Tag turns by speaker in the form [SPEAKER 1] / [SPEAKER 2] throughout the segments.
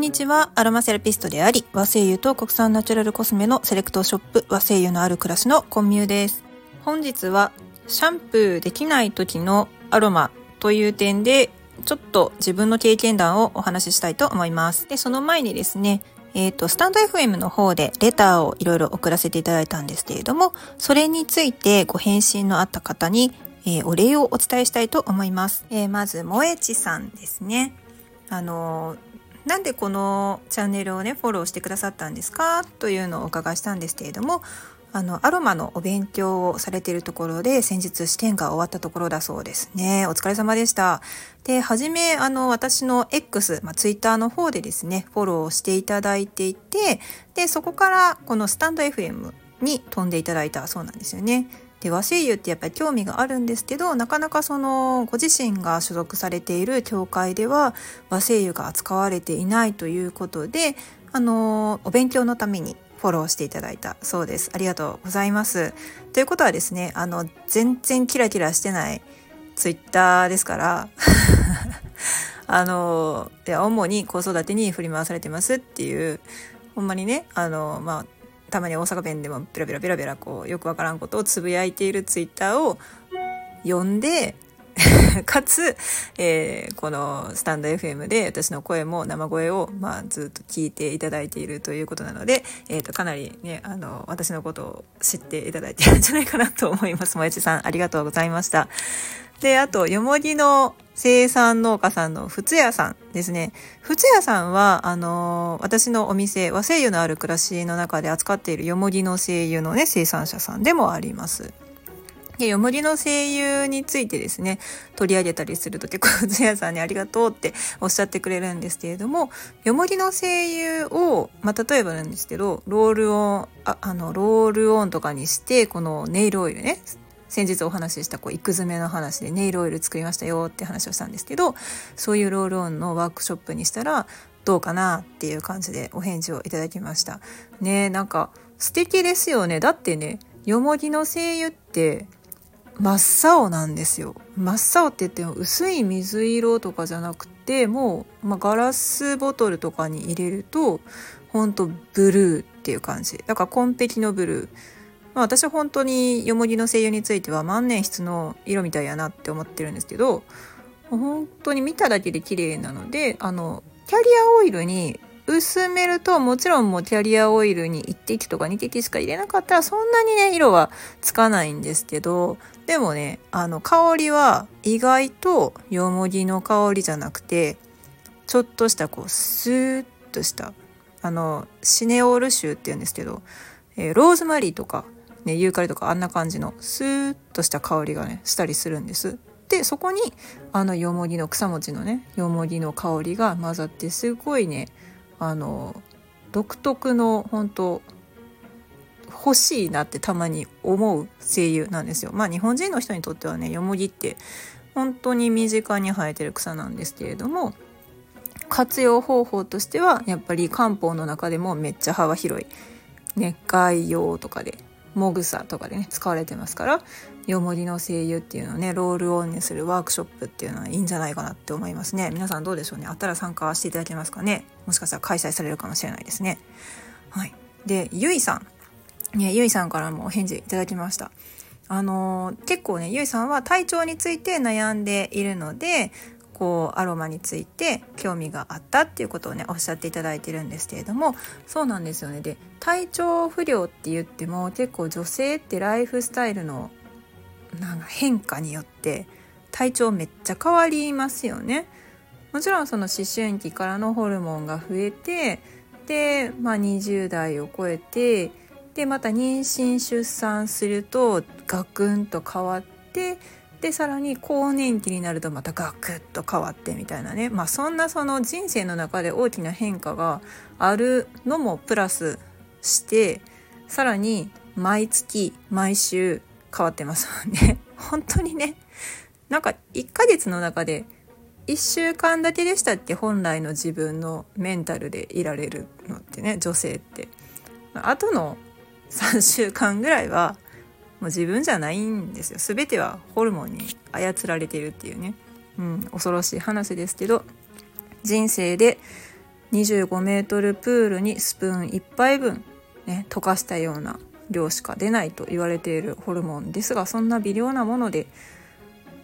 [SPEAKER 1] んにちは。アロマセラピストであり、和製油と国産ナチュラルコスメのセレクトショップ和製油のある暮らしのコンミューです。本日はシャンプーできない時のアロマという点でちょっと自分の経験談をお話ししたいと思います。で、その前にですね、えっ、ー、と、スタンド FM の方でレターをいろいろ送らせていただいたんですけれども、それについてご返信のあった方に、えー、お礼をお伝えしたいと思います。えー、まず、萌えちさんですね。あのなんでこのチャンネルをねフォローしてくださったんですかというのをお伺いしたんですけれどもあのアロマのお勉強をされているところで先日試験が終わったところだそうですね。お疲れ様でした。で初めあの私の X、まあ、Twitter の方でですねフォローしていただいていてでそこからこのスタンド FM に飛んでいただいたそうなんですよね。で和製油ってやっぱり興味があるんですけどなかなかそのご自身が所属されている教会では和製油が扱われていないということであのお勉強のためにフォローしていただいたそうです。ありがとうございます。ということはですねあの全然キラキラしてないツイッターですから あので主に子育てに振り回されてますっていうほんまにねあのまあたまに大阪弁でもペラペラペラペラこうよくわからんことをつぶやいているツイッターを読んで かつ、えー、このスタンド FM で私の声も生声を、まあ、ずっと聞いていただいているということなので、えーと、かなりねあの私のことを知っていただいてるんじゃないかなと思います。もやちさんありがとうございました。であとよもぎの生産農家さんのふつやさんですね。ふつやさんは、あのー、私のお店、和製油のある暮らしの中で扱っているよもぎの精油のね、生産者さんでもあります。で、よもぎの精油についてですね、取り上げたりすると結構、ふつやさんにありがとうっておっしゃってくれるんですけれども、よもぎの精油を、まあ、例えばなんですけど、ロールオン、ああの、ロールオンとかにして、このネイルオイルね、先日お話ししたこう育詰めの話でネイルオイル作りましたよって話をしたんですけどそういうロールオンのワークショップにしたらどうかなっていう感じでお返事をいただきました。ねなんか素敵ですよね。だってねよもぎの精油って真っ青なんですよ。真っ青って言っても薄い水色とかじゃなくてもう、まあ、ガラスボトルとかに入れるとほんとブルーっていう感じ。だから紺碧のブルー。まあ、私は本当によもぎの声優については万年筆の色みたいやなって思ってるんですけど本当に見ただけで綺麗なのであのキャリアオイルに薄めるともちろんもうキャリアオイルに1滴とか2滴しか入れなかったらそんなにね色はつかないんですけどでもねあの香りは意外とよもぎの香りじゃなくてちょっとしたこうスーッとしたあのシネオール臭っていうんですけど、えー、ローズマリーとかね、ユーカリとかあんな感じのスーッとした香りがねしたりするんです。でそこにあのよもぎの草餅のねよもぎの香りが混ざってすごいねあの独特の本当欲しいなってたまに思う精油なんですよ。まあ日本人の人にとってはねよもぎって本当に身近に生えてる草なんですけれども活用方法としてはやっぱり漢方の中でもめっちゃ幅広い、ね、外用とかでもぐさとかでね使われてますからよもぎの精油っていうのをねロールオンにするワークショップっていうのはいいんじゃないかなって思いますね。皆さんどうでしょうね。あったら参加していただけますかね。もしかしたら開催されるかもしれないですね。はい。でゆいさん。ねゆいさんからもお返事いただきました。あのー、結構ねゆいさんは体調について悩んでいるのでこうアロマについて興味があったっていうことをねおっしゃっていただいてるんですけれどもそうなんですよねで体調不良って言っても結構女性ってライフスタイルのなんか変化によって体調めっちゃ変わりますよね。もちろんその思春期からのホルモンが増えてで、まあ、20代を超えてでまた妊娠出産するとガクンと変わってでさらに更年期になるとまたガクッと変わってみたいなね。まあそんなその人生の中で大きな変化があるのもプラスしてさらに毎月毎週変わってますもんね。本当にね。なんか1ヶ月の中で1週間だけでしたっけ本来の自分のメンタルでいられるのってね女性って。あとの3週間ぐらいはもう自分じゃないんですよ全てはホルモンに操られてるっていうね、うん、恐ろしい話ですけど人生で25メートルプールにスプーン1杯分、ね、溶かしたような量しか出ないと言われているホルモンですがそんな微量なもので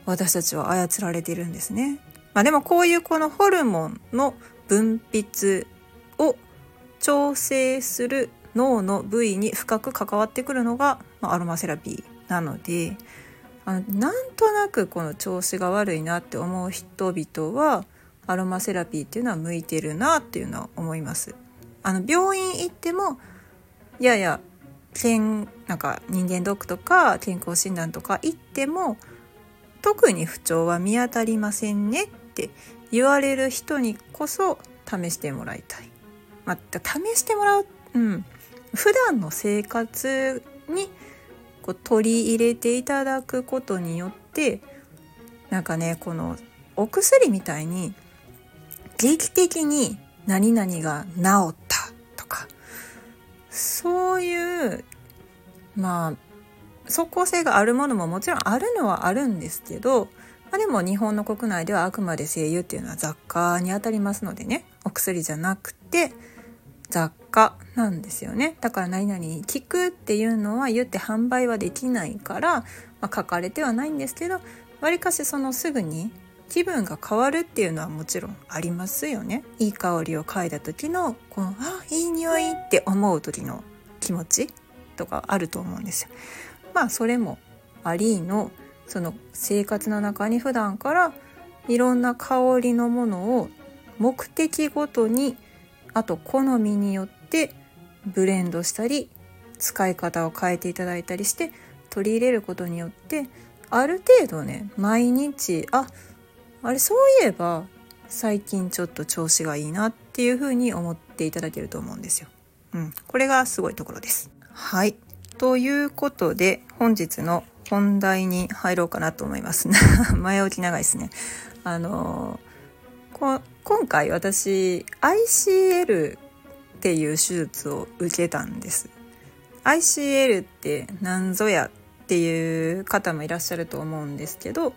[SPEAKER 1] 私たちは操られているんですね。まあ、でもこういうこのホルモンの分泌を調整する脳の部位に深く関わってくるのが、まあ、アロマセラピーなのであのなんとなくこの調子が悪いなって思う人々はアロマセラピーっていうのは向いてるなっていうのは思います。あの病院行ってもいやいや健なんか人間ドックとか健康診断とか行っても特に不調は見当たりませんねって言われる人にこそ試してもらいたい。まあ、試してもらう、うん、普段の生活にこう取り入れていただくことによってなんかねこのお薬みたいに劇的に何々が治ったとかそういうまあ即効性があるものももちろんあるのはあるんですけど、まあ、でも日本の国内ではあくまで精油っていうのは雑貨にあたりますのでねお薬じゃなくて雑貨なんですよね。だから何々に聞くっていうのは言って販売はできないから、まあ、書かれてはないんですけどわりかしそのすぐに気分が変わるっていうのはもちろんありますよね。いい香りを嗅いだ時のこのあいい匂いって思う時の気持ちとかあると思うんですよ。まあそれもありのその生活の中に普段からいろんな香りのものを目的ごとにあと好みによってブレンドしたり使い方を変えていただいたりして取り入れることによってある程度ね毎日ああれそういえば最近ちょっと調子がいいなっていう風に思っていただけると思うんですよ。うん、これがすごいところです。はい。ということで本日の本題に入ろうかなと思います。前置き長いですね。あの、今回私 ICL っていう手術を受けたんです。ICL って何ぞやっていう方もいらっしゃると思うんですけど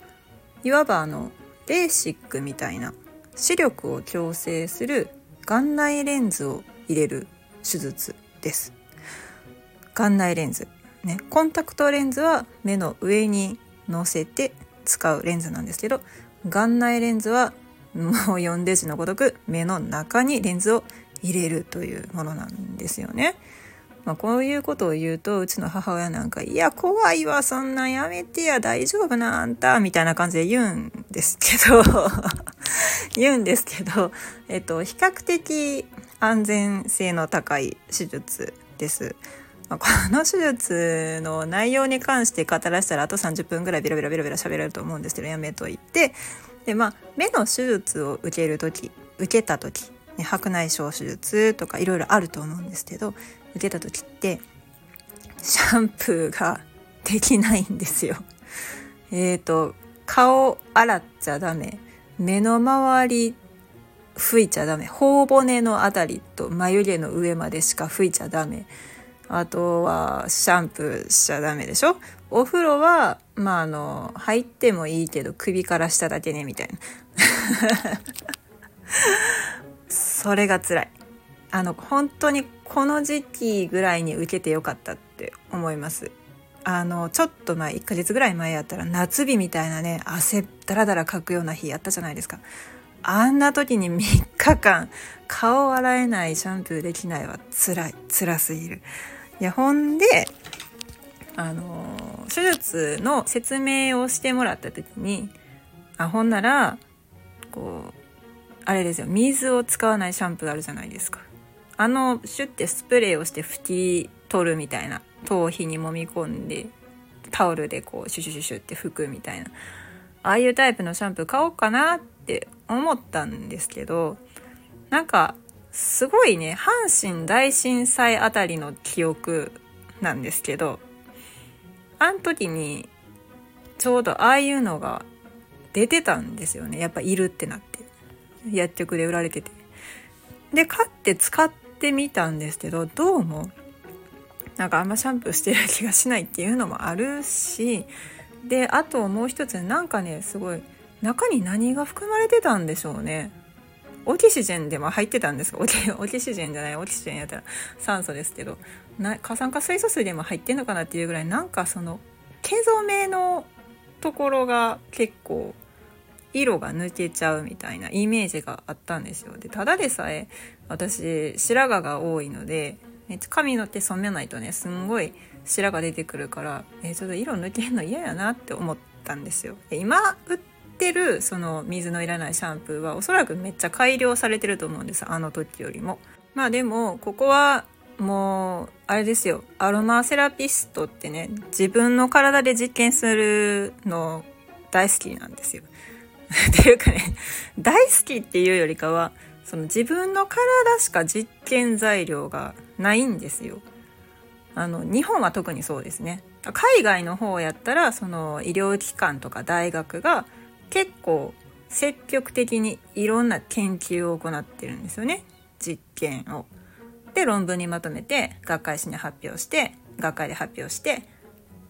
[SPEAKER 1] いわばあのレーシックみたいな視力を矯正する眼内レンズを入れる手術です。眼内レンズ、ね、コンタクトレンズは目の上に乗せて使うレンズなんですけど眼内レンズはもう読んで字のごとく目の中にレンズを入れるというものなんですよね。まあ、こういうことを言うとうちの母親なんか「いや怖いわそんなんやめてや大丈夫なあんた」みたいな感じで言うんですけど 言うんですけど、えっと、比較的安全性の高い手術です。まあ、この手術の内容に関して語らせたらあと30分ぐらいベラベラベラベラ喋れると思うんですけどやめといてでまあ目の手術を受ける時受けた時、ね、白内障手術とかいろいろあると思うんですけど受けた時ってシャンプーができないんですよ。えっ、ー、と顔洗っちゃダメ。目の周り拭いちゃダメ。頬骨のあたりと眉毛の上までしか拭いちゃダメ。あとはシャンプーしちゃダメでしょ？お風呂はまああの入ってもいいけど首から下だけねみたいな。それが辛い。あの本当にこの時期ぐらいに受けてよかったって思います。あのちょっと前1ヶ月ぐらい前やったら夏日みたいなね汗だらだらかくような日やったじゃないですか。あんな時に3日間顔洗えないシャンプーできないは辛い。辛すぎる。いやほんであの手術の説明をしてもらった時にあほんならこうあれですよ水を使わないシャンプーあるじゃないですか。あのシュッてスプレーをして拭き取るみたいな頭皮に揉み込んでタオルでこうシュシュシュシュって拭くみたいなああいうタイプのシャンプー買おうかなって思ったんですけどなんかすごいね。阪神大震災あたりの記憶なんですけどあん時にちょうどああいうのが出てたんですよね。やっぱいるってなって。薬局で売られてて。で買って使ってってみたんですけどどうもなんかあんまシャンプーしてる気がしないっていうのもあるしであともう一つなんかねすごい中に何が含まれてたんでしょうね。オキシジェンでも入ってたんですオキオキシジェンじゃないオキシジェンやったら。酸素ですけど。な過酸化水素水でも入ってんのかなっていうぐらいなんかその毛染めのところが結構色が抜けちゃうみたいなイメージがあったんですよ。でただでさえ私白髪が多いので髪の毛染めないとねすんごい白が出てくるから、えー、ちょっと色抜けるの嫌やなって思ったんですよ。で今売てるその水のいらないシャンプーはおそらくめっちゃ改良されてると思うんですあの時よりも。まあでもここはもうあれですよアロマセラピストってね自分の体で実験するの大好きなんですよ。っていうかね大好きっていうよりかはその自分の体しか実験材料がないんですよ。あの日本は特にそうですね海外の方やったらその医療機関とか大学が結構積極的にいろんな研究を行ってるんですよね実験を。で論文にまとめて学会誌に発表して学会で発表して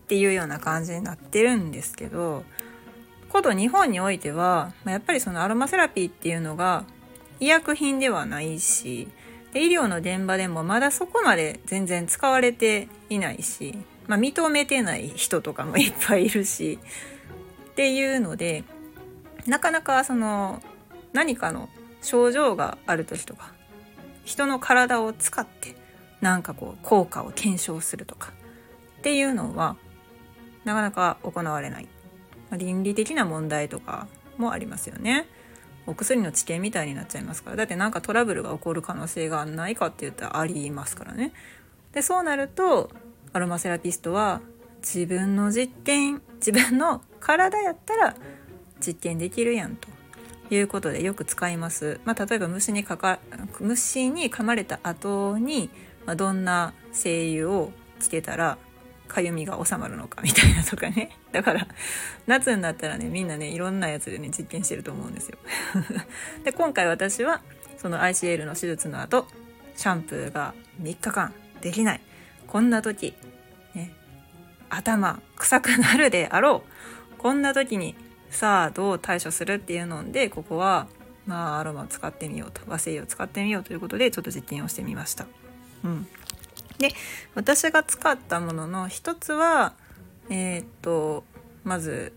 [SPEAKER 1] っていうような感じになってるんですけどこと日本においてはやっぱりそのアロマセラピーっていうのが医薬品ではないしで医療の現場でもまだそこまで全然使われていないし、まあ、認めてない人とかもいっぱいいるしっていうのでなかなかその何かの症状がある時とか人の体を使ってなんかこう効果を検証するとかっていうのはなかなか行われない。倫理的な問題とかもありますよね。お薬の治験みたいになっちゃいますから。だってなんかトラブルが起こる可能性がないかって言ったらありますからね。でそうなるとアロマセラピストは自分の実験自分の体やったら実験できるやんと。いうことでよく使います、まあ、例えば虫にかか虫に噛まれた後に、まあ、どんな精油をつけたらかゆみが収まるのかみたいなとかね。だから夏になったらねみんなねいろんなやつでね実験してると思うんですよ。で今回私はその ICL の手術の後シャンプーが3日間できない。こんな時、ね、頭臭くなるであろう。こんな時にさあどう対処するっていうのでここはまあアロマを使ってみようと和製油を使ってみようということでちょっと実験をしてみました。うんで私が使ったものの一つはえー、っとまず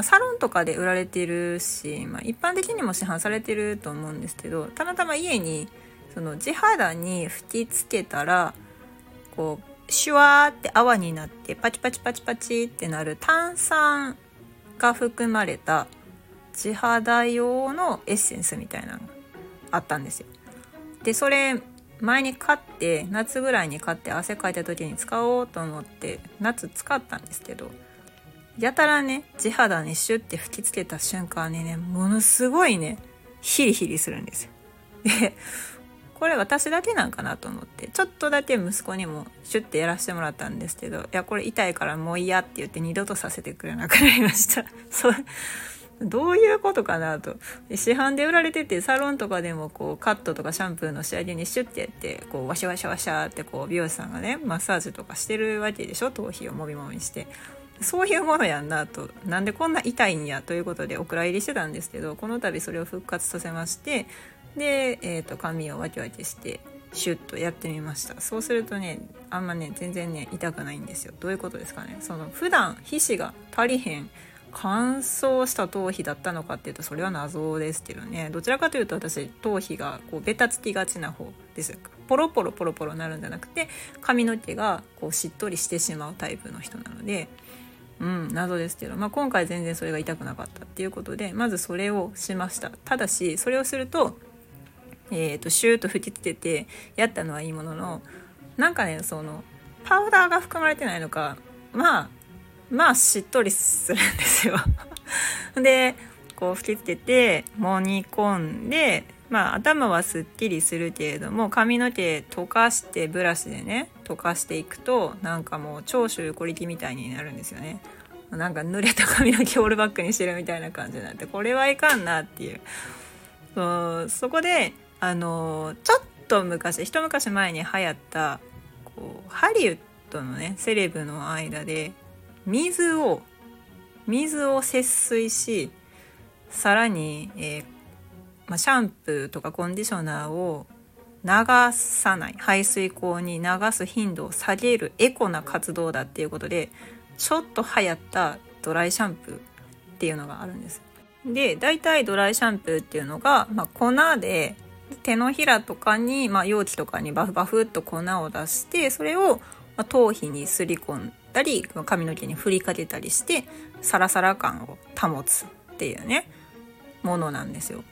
[SPEAKER 1] サロンとかで売られてるし、まあ、一般的にも市販されてると思うんですけどたまたま家にその地肌に吹きつけたらこうシュワーって泡になってパチパチパチパチってなる炭酸が含まれた地肌用のエッセンスみたいなのがあったんですよ。でそれ前に買って夏ぐらいに買って汗かいた時に使おうと思って夏使ったんですけどやたらね地肌にシュッて吹きつけた瞬間にねものすごいねヒリヒリするんですよ。でこれ私だけなんかなと思ってちょっとだけ息子にもシュッてやらせてもらったんですけどいやこれ痛いからもう嫌って言って二度とさせてくれなくなりました。そう。どういうことかなと。市販で売られててサロンとかでもこうカットとかシャンプーの仕上げにシュッてやってこうワシャワシャワシャってこう美容師さんがねマッサージとかしてるわけでしょ。頭皮をもみもみして。そういうものやんなと。なんでこんな痛いんやということでお蔵入りしてたんですけどこの度それを復活させましてで、えー、と髪をわきわきしてシュッとやってみました。そうするとねあんまね全然ね痛くないんですよ。どういうことですかね。その普段皮脂が足りへん乾燥した頭皮だったのかっていうとそれは謎ですけどね。どちらかというと私頭皮がこうベタつきがちな方です。ポロポロポロポロなるんじゃなくて髪の毛がこうしっとりしてしまうタイプの人なのでうん謎ですけど、まあ、今回全然それが痛くなかったっていうことでまずそれをしました。ただしそれをすると,、えーと、シューッと吹きつけてやったのはいいもののなんかねそのパウダーが含まれてないのかまあまあしっとりするんですよ。でこう吹きつけてもみ込んでまあ頭はすっきりするけれども髪の毛溶かしてブラシでね溶かしていくとなんかもう長州小力みたいになるんですよね。なんか濡れた髪の毛オールバックにしてるみたいな感じになってこれはいかんなっていう。そうそこであのちょっと昔一昔前に流行ったこうハリウッドのねセレブの間で水を水を節水しさらに、えー、まあ、シャンプーとかコンディショナーを流さない排水口に流す頻度を下げるエコな活動だっていうことでちょっと流行ったドライシャンプーっていうのがあるんです。で大体ドライシャンプーっていうのが、まあ、粉で手のひらとかに、まあ、容器とかにバフバフっと粉を出してそれを、まあ、頭皮にすり込んだり髪の毛に振りかけたりしてサラサラ感を保つっていうねものなんですよ。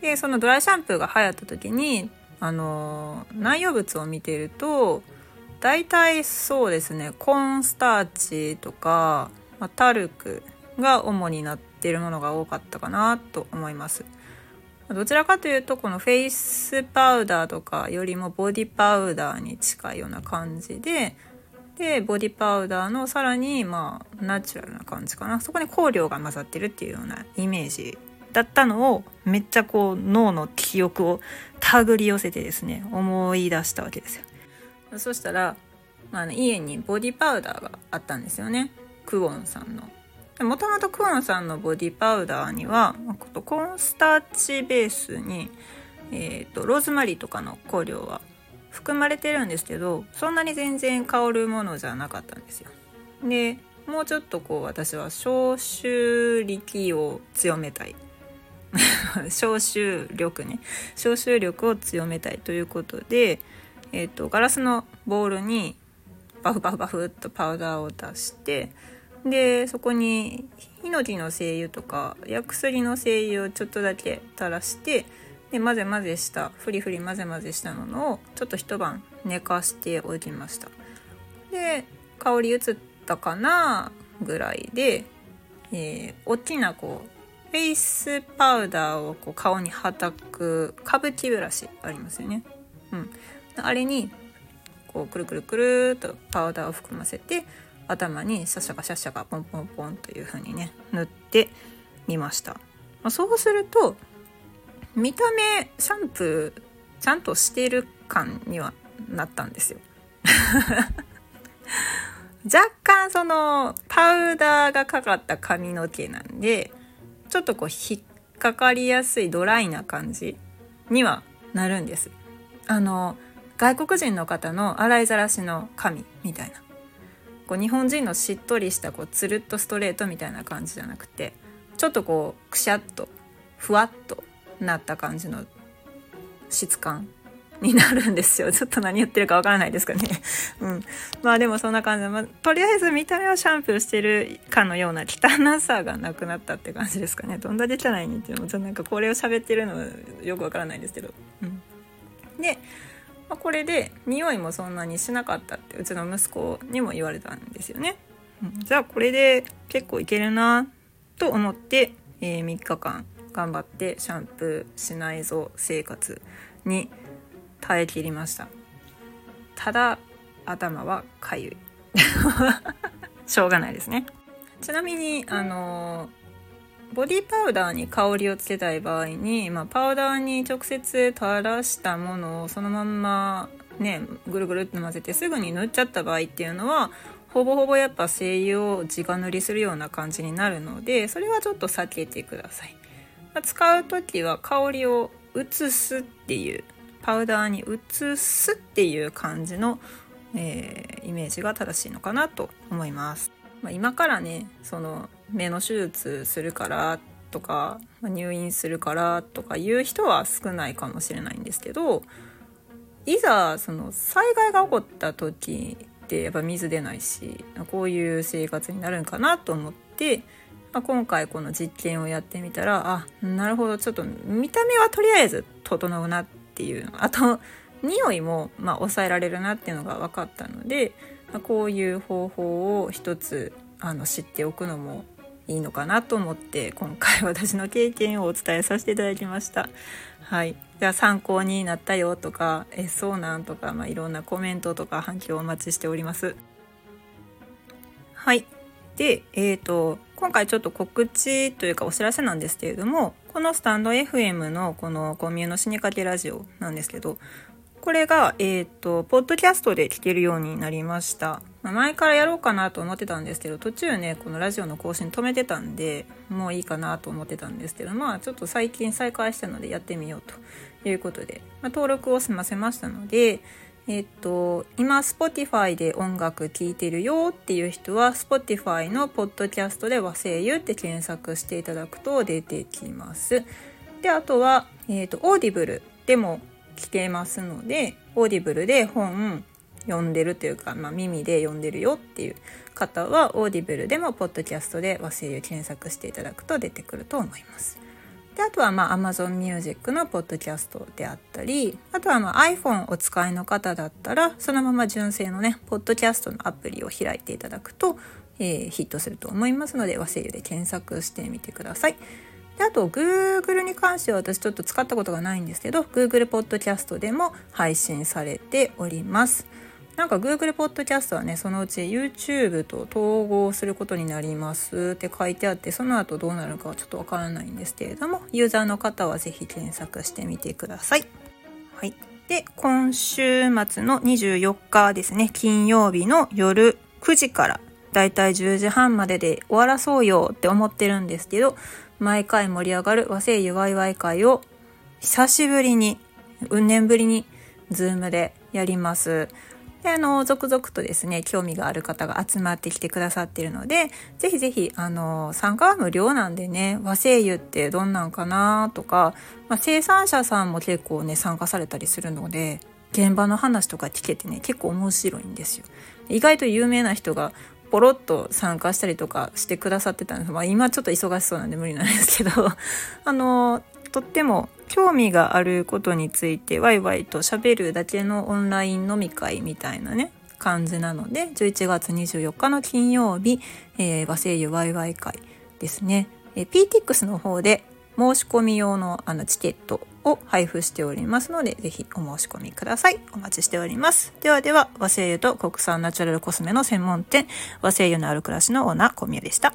[SPEAKER 1] でそのドライシャンプーが流行った時にあの内容物を見てると大体そうですねコーンスターチとか、まあ、タルクが主になってるものが多かったかなと思います。どちらかというとこのフェイスパウダーとかよりもボディパウダーに近いような感じででボディパウダーのさらにまあナチュラルな感じかな。そこに香料が混ざってるっていうようなイメージだったのをめっちゃこう脳の記憶を手繰り寄せてですね思い出したわけですよ。そしたら、まあ、家にボディパウダーがあったんですよね。クオンさんの。もともとクオンさんのボディパウダーにはコーンスターチベースに、えーと、ローズマリーとかの香料は含まれてるんですけどそんなに全然香るものじゃなかったんですよ。でもうちょっとこう私は消臭力を強めたい 消臭力ね消臭力を強めたいということで、えーと、ガラスのボウルにバフバフバフっとパウダーを出してでそこにヒノキの精油とか薬薬の精油をちょっとだけ垂らしてで混ぜ混ぜしたフリフリ混ぜ混ぜしたものをちょっと一晩寝かしておきましたで香り移ったかなぐらいで、えー、大きなこうフェイスパウダーをこう顔にはたく歌舞伎ブラシありますよね。うん、あれにこうくるくるくるっとパウダーを含ませて頭にシャシャカシャシャカポンポンポンという風にね塗ってみました。まあ、そうすると見た目シャンプーちゃんとしてる感にはなったんですよ。若干そのパウダーがかかった髪の毛なんでちょっとこう引っかかりやすいドライな感じにはなるんです。あの外国人の方の洗いざらしの髪みたいなこう日本人のしっとりしたこうつるっとストレートみたいな感じじゃなくてちょっとこうくしゃっとふわっとなった感じの質感になるんですよ。ちょっと何言ってるかわからないですかね。うん。まあでもそんな感じで、まあ、とりあえず見た目はシャンプーしてるかのような汚さがなくなったって感じですかね。どんだけ汚いにっていうのも、ちょっとなんかこれを喋ってるのよくわからないんですけど。うん。で、まあ、これで匂いもそんなにしなかったってうちの息子にも言われたんですよね。うん、じゃあこれで結構いけるなと思って、えー、3日間頑張ってシャンプーしないぞ生活に耐えきりました。ただ頭はかゆい。しょうがないですね。ちなみにあのボディパウダーに香りをつけたい場合に、まあ、パウダーに直接垂らしたものをそのまんまねぐるぐるって混ぜてすぐに塗っちゃった場合っていうのはほぼほぼやっぱ精油を直塗りするような感じになるのでそれはちょっと避けてください、まあ、使う時は香りを移すっていうパウダーに移すっていう感じの、えー、イメージが正しいのかなと思います。まあ、今からねその目の手術するからとか入院するからとかいう人は少ないかもしれないんですけどいざその災害が起こった時ってやっぱ水出ないしこういう生活になるんかなと思って、ま、今回この実験をやってみたらあなるほどちょっと見た目はとりあえず整うなっていうあと匂いもま抑えられるなっていうのが分かったので、まあ、こういう方法を一つあの知っておくのもいいのかなと思って今回私の経験をお伝えさせていただきました。はい、じゃあ参考になったよとかえそうなんとか、まあ、いろんなコメントとか反響をお待ちしております。はいで、えーと、今回ちょっと告知というかお知らせなんですけれどもこのスタンド FM のこのコミュの死にかけラジオなんですけどこれが、えーと、ポッドキャストで聞けるようになりましたまあ、前からやろうかなと思ってたんですけど途中ねこのラジオの更新止めてたんでもういいかなと思ってたんですけどまあちょっと最近再開したのでやってみようということで、まあ、登録を済ませましたのでえっと、今 Spotify で音楽聴いてるよっていう人は Spotify のポッドキャストで和精油って検索していただくと出てきます。で、あとは、えっと、 Audible でも来てますので、 Audible で本読んでるというか、まあ、耳で読んでるよっていう方は Audible でもポッドキャストで和精油検索していただくと出てくると思います。であとはまあ Amazon Music のポッドキャストであったりあとはまあ iPhone お使いの方だったらそのまま純正のねポッドキャストのアプリを開いていただくと、えー、ヒットすると思いますので和製油で検索してみてください。であと Google に関しては私ちょっと使ったことがないんですけど Google ポッドキャストでも配信されております。なんか Google ポッドキャストはねそのうち YouTube と統合することになりますって書いてあってその後どうなるかはちょっとわからないんですけれどもユーザーの方は是非検索してみてください。はい、で今週末の24日ですね金曜日の夜9時からだいたい10時半までで終わらそうよって思ってるんですけど毎回盛り上がる和製油ワイワイ会を久しぶりに、うん年ぶりにズームでやります。で、あの、続々とですね、興味がある方が集まってきてくださっているので、ぜひぜひ、あの、参加は無料なんでね、和製油ってどんなんかなとか、まあ、生産者さんも結構ね、参加されたりするので、現場の話とか聞けてね、結構面白いんですよ。意外と有名な人がポロッと参加したりとかしてくださってたんです。まあ今ちょっと忙しそうなんで無理なんですけど、あの、とっても興味があることについてワイワイと喋るだけのオンライン飲み会みたいなね感じなので11月24日の金曜日、えー、和製油ワイワイ会ですね、えー、PTX の方で申し込み用のあのチケットを配布しておりますので、ぜひお申し込みください。お待ちしております。ではでは、和製油と国産ナチュラルコスメの専門店、和製油のある暮らしのオーナー、小宮でした。